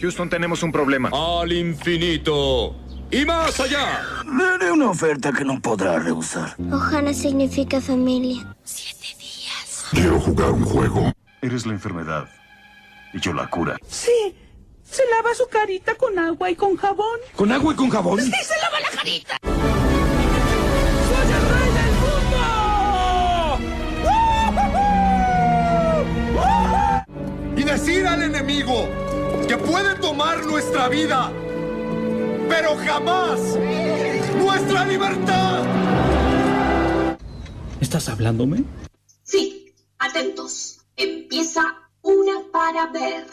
Houston, tenemos un problema. Al infinito. Y más allá. Le haré una oferta que no podrá rehusar. Ojana significa familia. Quiero jugar un juego. Eres la enfermedad. Y yo la cura. Sí. Se lava su carita con agua y con jabón. ¿Con agua y con jabón? Sí, se lava la carita. ¡Soy el rey del mundo! Y decir al enemigo que puede tomar nuestra vida, pero jamás nuestra libertad. ¿Estás hablándome? Sí, atentos. Empieza una para ver.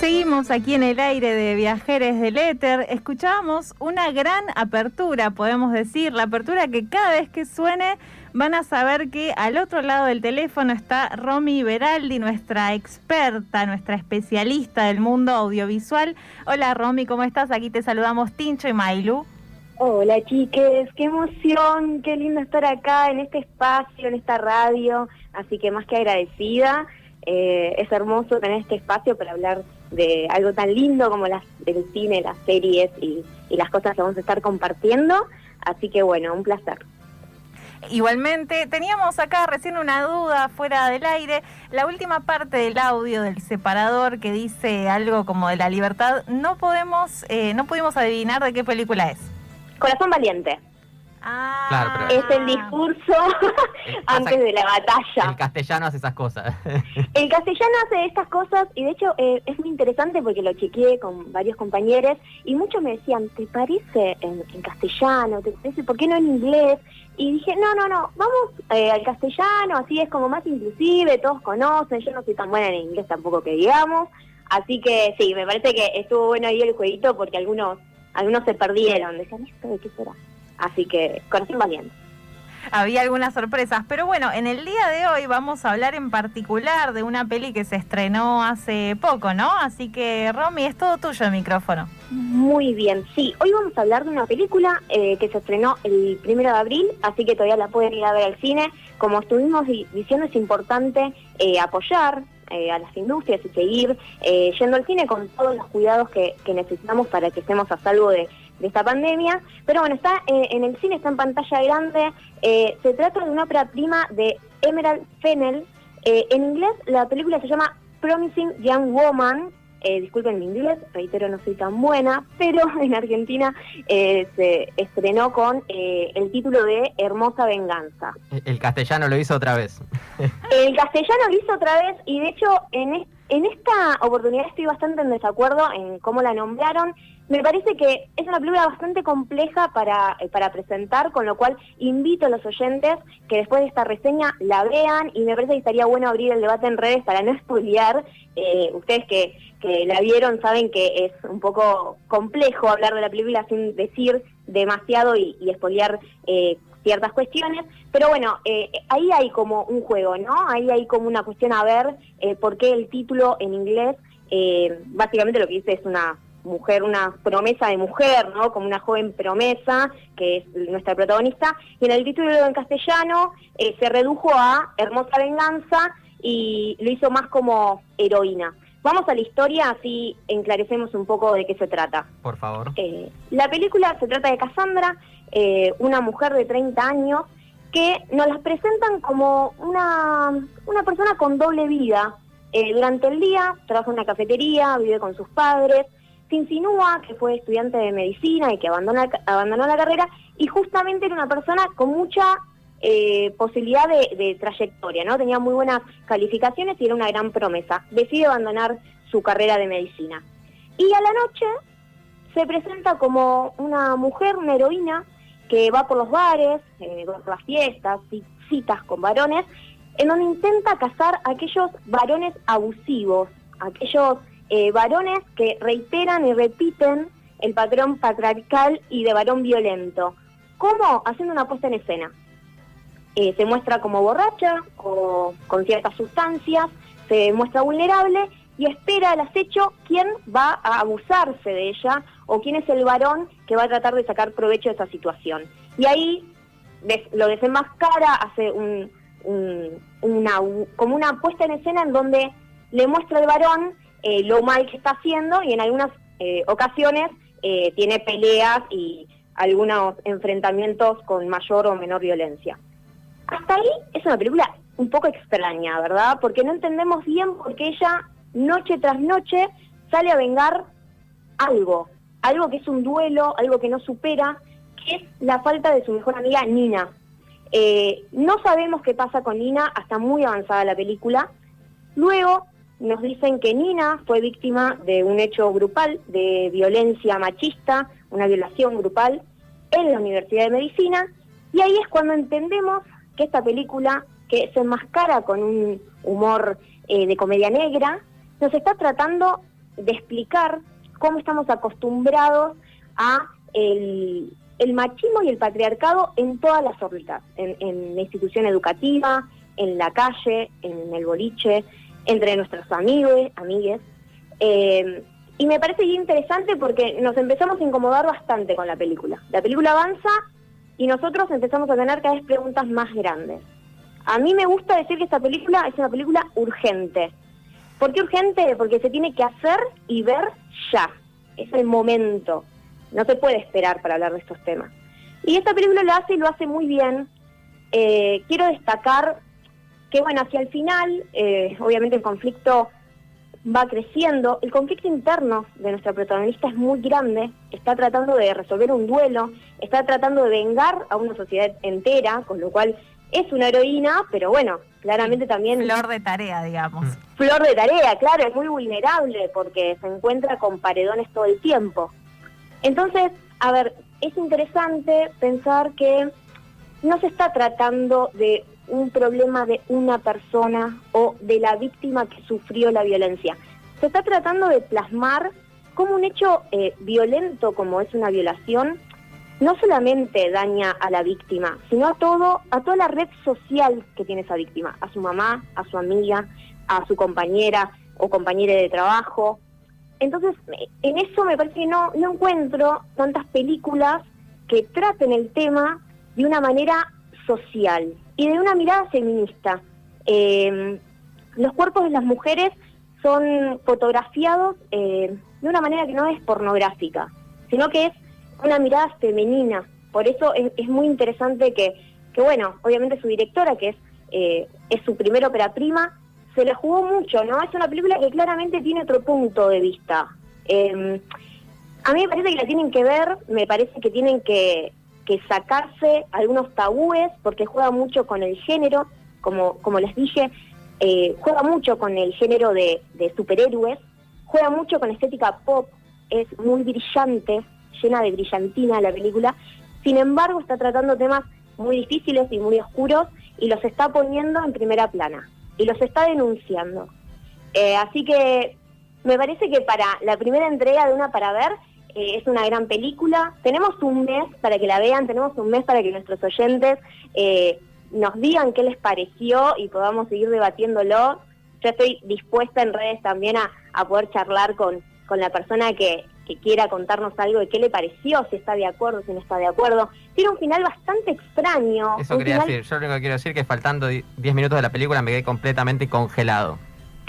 Seguimos aquí en el aire de Viajeres del Éter. Escuchábamos una gran apertura, podemos decir, la apertura que cada vez que suene van a saber que al otro lado del teléfono está Romy Beraldi, nuestra experta, nuestra especialista del mundo audiovisual. Hola Romy, ¿cómo estás? Aquí te saludamos Tincho y Mailu. Hola chiques, qué emoción, qué lindo estar acá en este espacio, en esta radio, así que más que agradecida, eh, es hermoso tener este espacio para hablar de algo tan lindo como las, el cine, las series y, y las cosas que vamos a estar compartiendo, así que bueno, un placer. Igualmente, teníamos acá recién una duda fuera del aire. La última parte del audio del separador que dice algo como de la libertad, no podemos, eh, no pudimos adivinar de qué película es. Corazón valiente. Ah, Claro, pero- Es el discurso antes de la batalla. El castellano hace esas cosas. El castellano hace estas cosas y de hecho eh, es muy interesante porque lo chequeé con varios compañeros y muchos me decían, ¿te parece en, en castellano? ¿Te parece? ¿Por qué no en inglés? Y dije, no, no, no, vamos eh, al castellano, así es como más inclusive, todos conocen, yo no soy tan buena en inglés tampoco que digamos, así que sí, me parece que estuvo bueno ahí el jueguito porque algunos algunos se perdieron, decían, ¿esto de qué será? Así que, corazón valiente. había algunas sorpresas, pero bueno, en el día de hoy vamos a hablar en particular de una peli que se estrenó hace poco, ¿no? Así que, Romy, es todo tuyo el micrófono. Muy bien, sí. Hoy vamos a hablar de una película eh, que se estrenó el primero de abril, así que todavía la pueden ir a ver al cine. Como estuvimos di- diciendo, es importante eh, apoyar eh, a las industrias y seguir eh, yendo al cine con todos los cuidados que, que necesitamos para que estemos a salvo de, de esta pandemia. Pero bueno, está eh, en el cine, está en pantalla grande. Eh, se trata de una ópera prima de Emerald Fennell. Eh, en inglés la película se llama Promising Young Woman. Disculpen mi inglés, reitero, no soy tan buena, pero en Argentina se estrenó con el título de Hermosa Venganza. El castellano lo hizo otra vez. El castellano lo hizo otra vez y de hecho en, es- en esta oportunidad estoy bastante en desacuerdo en cómo la nombraron. Me parece que es una película bastante compleja para, eh, para presentar, con lo cual invito a los oyentes que después de esta reseña la vean y me parece que estaría bueno abrir el debate en redes para no spoilear. Eh, ustedes que, que la vieron saben que es un poco complejo hablar de la película sin decir demasiado y, y eh, ciertas cuestiones, pero bueno, eh, ahí hay como un juego, ¿no? Ahí hay como una cuestión a ver eh, por qué el título en inglés, eh, básicamente lo que dice es una mujer, una promesa de mujer, ¿no? Como una joven promesa, que es nuestra protagonista, y en el título en castellano eh, se redujo a Hermosa Venganza y lo hizo más como heroína. Vamos a la historia, así enclarecemos un poco de qué se trata. Por favor. Eh, la película se trata de Cassandra, eh, una mujer de 30 años que nos las presentan como una, una persona con doble vida. Eh, durante el día trabaja en una cafetería, vive con sus padres, se insinúa que fue estudiante de medicina y que abandona, abandonó la carrera y justamente era una persona con mucha eh, posibilidad de, trayectoria, ¿no? Tenía muy buenas calificaciones y era una gran promesa. Decide abandonar su carrera de medicina. Y a la noche se presenta como una mujer, una heroína, que va por los bares, eh, por las fiestas, ci- citas con varones, en donde intenta cazar a aquellos varones abusivos, aquellos eh, varones que reiteran y repiten el patrón patriarcal y de varón violento. ¿Cómo? Haciendo una puesta en escena. Eh, se muestra como borracha o con ciertas sustancias, se muestra vulnerable y espera al acecho quién va a abusarse de ella o quién es el varón que va a tratar de sacar provecho de esa situación. Y ahí lo desenmascara, hace un, un- una, como una puesta en escena en donde le muestra al varón eh, lo mal que está haciendo y en algunas eh, ocasiones tiene peleas y algunos enfrentamientos con mayor o menor violencia. Hasta ahí es una película un poco extraña, ¿verdad? Porque no entendemos bien por qué ella noche tras noche sale a vengar algo, algo que es un duelo, algo que no supera, que es la falta de su mejor amiga Nina. no sabemos qué pasa con Nina hasta muy avanzada la película. Luego nos dicen que Nina fue víctima de un hecho grupal de violencia machista, una violación grupal en la Universidad de Medicina, y ahí es cuando entendemos que esta película, que se enmascara con un humor eh, de comedia negra, nos está tratando de explicar cómo estamos acostumbrados a el, machismo y el patriarcado en todas las órbitas, en, en la institución educativa, en la calle, en el boliche, entre nuestros amigos, amigues. Eh, y me parece interesante porque nos empezamos a incomodar bastante con la película. La película avanza y nosotros empezamos a tener cada vez preguntas más grandes. A mí me gusta decir que esta película es una película urgente. ¿Por qué urgente? Porque se tiene que hacer y ver ya. Es el momento. No se puede esperar para hablar de estos temas. Y esta película lo hace y lo hace muy bien. Eh, quiero destacar que bueno, hacia el final, eh, obviamente el conflicto va creciendo, el conflicto interno de nuestra protagonista es muy grande, está tratando de resolver un duelo, está tratando de vengar a una sociedad entera, con lo cual es una heroína, pero bueno, claramente también... Flor de tarea, digamos. Mm. Flor de tarea, claro, es muy vulnerable porque se encuentra con paredones todo el tiempo. Entonces, a ver, es interesante pensar que no se está tratando de un problema de una persona o de la víctima que sufrió la violencia. Se está tratando de plasmar como un hecho eh, violento como es una violación, no solamente daña a la víctima, sino a todo, a toda la red social que tiene esa víctima, a su mamá, a su amiga, a su compañera o compañera de trabajo. Entonces, en eso me parece que no, no encuentro tantas películas que traten el tema de una manera social y de una mirada feminista. Em, los cuerpos de las mujeres son fotografiados eh, de una manera que no es pornográfica, sino que es una mirada femenina. Por eso es, muy interesante que, que, bueno, obviamente su directora, que es, eh, es su primera ópera prima, se la jugó mucho, ¿no? Es una película que claramente tiene otro punto de vista. Em, a mí me parece que la tienen que ver, me parece que tienen que, que sacarse algunos tabúes, porque juega mucho con el género, como, como les dije, eh, juega mucho con el género de, superhéroes, juega mucho con estética pop, es muy brillante, llena de brillantina la película, sin embargo está tratando temas muy difíciles y muy oscuros y los está poniendo en primera plana y los está denunciando. Eh, así que me parece que para la primera entrega de Una para Ver eh, es una gran película. Tenemos un mes para que la vean, tenemos un mes para que nuestros oyentes eh, nos digan qué les pareció y podamos seguir debatiéndolo. Yo estoy dispuesta en redes también a, poder charlar con, con la persona que, quiera contarnos algo de qué le pareció, si está de acuerdo, si no está de acuerdo. Tiene un final bastante extraño. Eso quería decir. Yo lo único que quiero decir es que faltando 10 minutos de la película me quedé completamente congelado.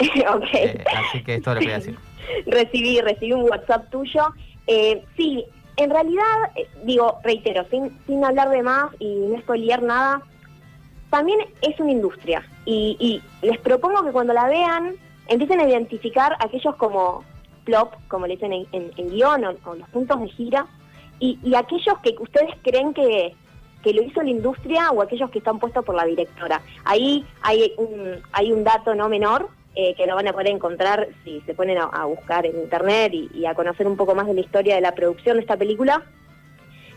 ok. Eh, así que esto lo quería decir. recibí, recibí un WhatsApp tuyo eh, sí, en realidad, eh, digo, reitero, sin, sin hablar de más y no spoilear nada, también es una industria. Y, les propongo que cuando la vean empiecen a identificar aquellos como plop, como le dicen en, guion, o, los puntos de gira, y, aquellos que ustedes creen que, que lo hizo la industria o aquellos que están puestos por la directora. Ahí hay un, hay un dato no menor, eh, que lo van a poder encontrar si se ponen a, buscar en internet y, a conocer un poco más de la historia de la producción de esta película.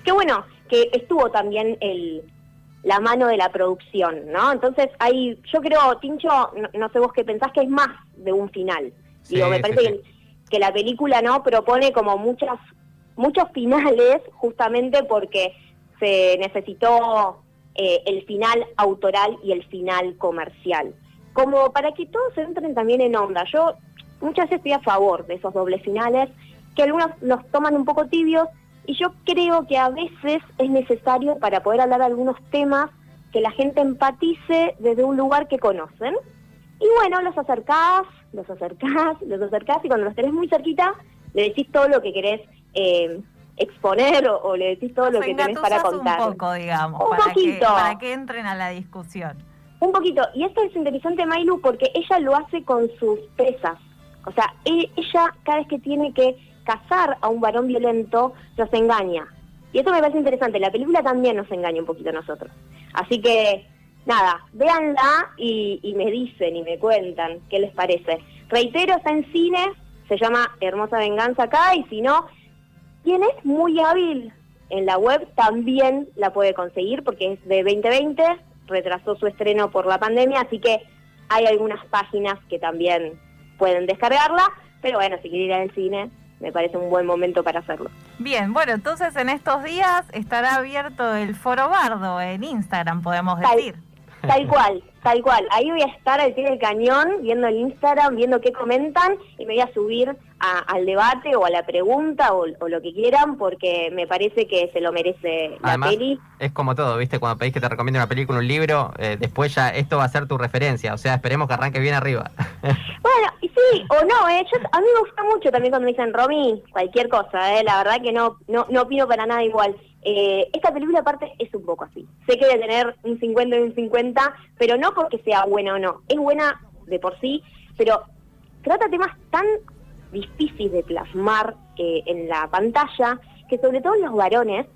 Que bueno, que estuvo también el, la mano de la producción, ¿no? Entonces hay, yo creo, Tincho, no, sé vos qué pensás, que es más de un final. Digo, me parece Que, la película, ¿no? Propone como muchas, muchos finales justamente porque se necesitó eh, el final autoral y el final comercial como para que todos entren también en onda. Yo muchas veces estoy a favor de esos dobles finales, que algunos los toman un poco tibios, y yo creo que a veces es necesario para poder hablar de algunos temas que la gente empatice desde un lugar que conocen. Y bueno, los acercás, los acercás, los acercás y cuando los tenés muy cerquita, le decís todo lo que querés eh, exponer o, le decís todo lo que tenés para contar. un poco, digamos, un para poquito. Que, para que entren a la discusión. Un poquito. Y esto es interesante, Mailu, porque ella lo hace con sus presas. O sea, e, ella cada vez que tiene que casar a un varón violento, los engaña. Y eso me parece interesante. La película también nos engaña un poquito a nosotros. Así que, nada, véanla y me dicen y me cuentan qué les parece. Reitero, está en cine, se llama Hermosa Venganza acá, y si no, quien es muy hábil en la web también la puede conseguir porque es de 2020, retrasó su estreno por la pandemia, así que hay algunas páginas que también pueden descargarla, pero bueno, si quieren ir al cine, me parece un buen momento para hacerlo. Bien, bueno, entonces en estos días estará abierto el Foro Bardo en Instagram, podemos decir. Tal cual, tal cual. Ahí voy a estar al pie del cañón, viendo el Instagram, viendo qué comentan y me voy a subir al debate o a la pregunta o, lo que quieran porque me parece que se lo merece la peli. Es como todo, ¿viste? Cuando pedís que te recomiende una película, un libro, eh, después ya esto va a ser tu referencia. O sea, esperemos que arranque bien arriba. bueno, y sí o no, ¿eh? a mí me gusta mucho también cuando me dicen Romy, cualquier cosa, ¿eh? La verdad que no, no, no opino para nada igual. Eh, esta película aparte es un poco así. Sé que debe tener un 50 y un 50, pero no porque sea buena o no. Es buena de por sí, pero trata temas tan difíciles de plasmar eh, en la pantalla que sobre todo los varones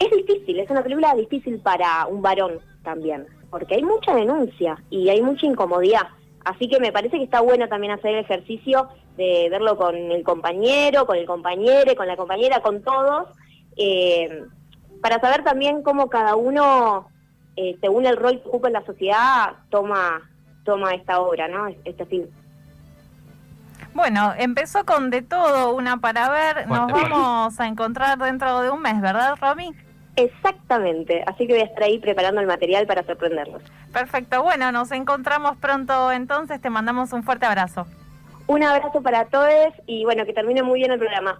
es difícil, es una película difícil para un varón también, porque hay mucha denuncia y hay mucha incomodidad. Así que me parece que está bueno también hacer el ejercicio de verlo con el compañero, con el compañero, con la compañera, con todos, eh, para saber también cómo cada uno, eh, según el rol que ocupa en la sociedad, toma, toma esta obra, ¿no? Este film. Bueno, empezó con de todo, una para ver. Nos vamos a encontrar dentro de un mes, ¿verdad, Romy? Exactamente, así que voy a estar ahí preparando el material para sorprenderlos. Perfecto, bueno, nos encontramos pronto entonces, te mandamos un fuerte abrazo. Un abrazo para todos y bueno, que termine muy bien el programa.